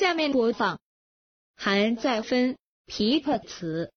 下面播放，还在分琵琶词。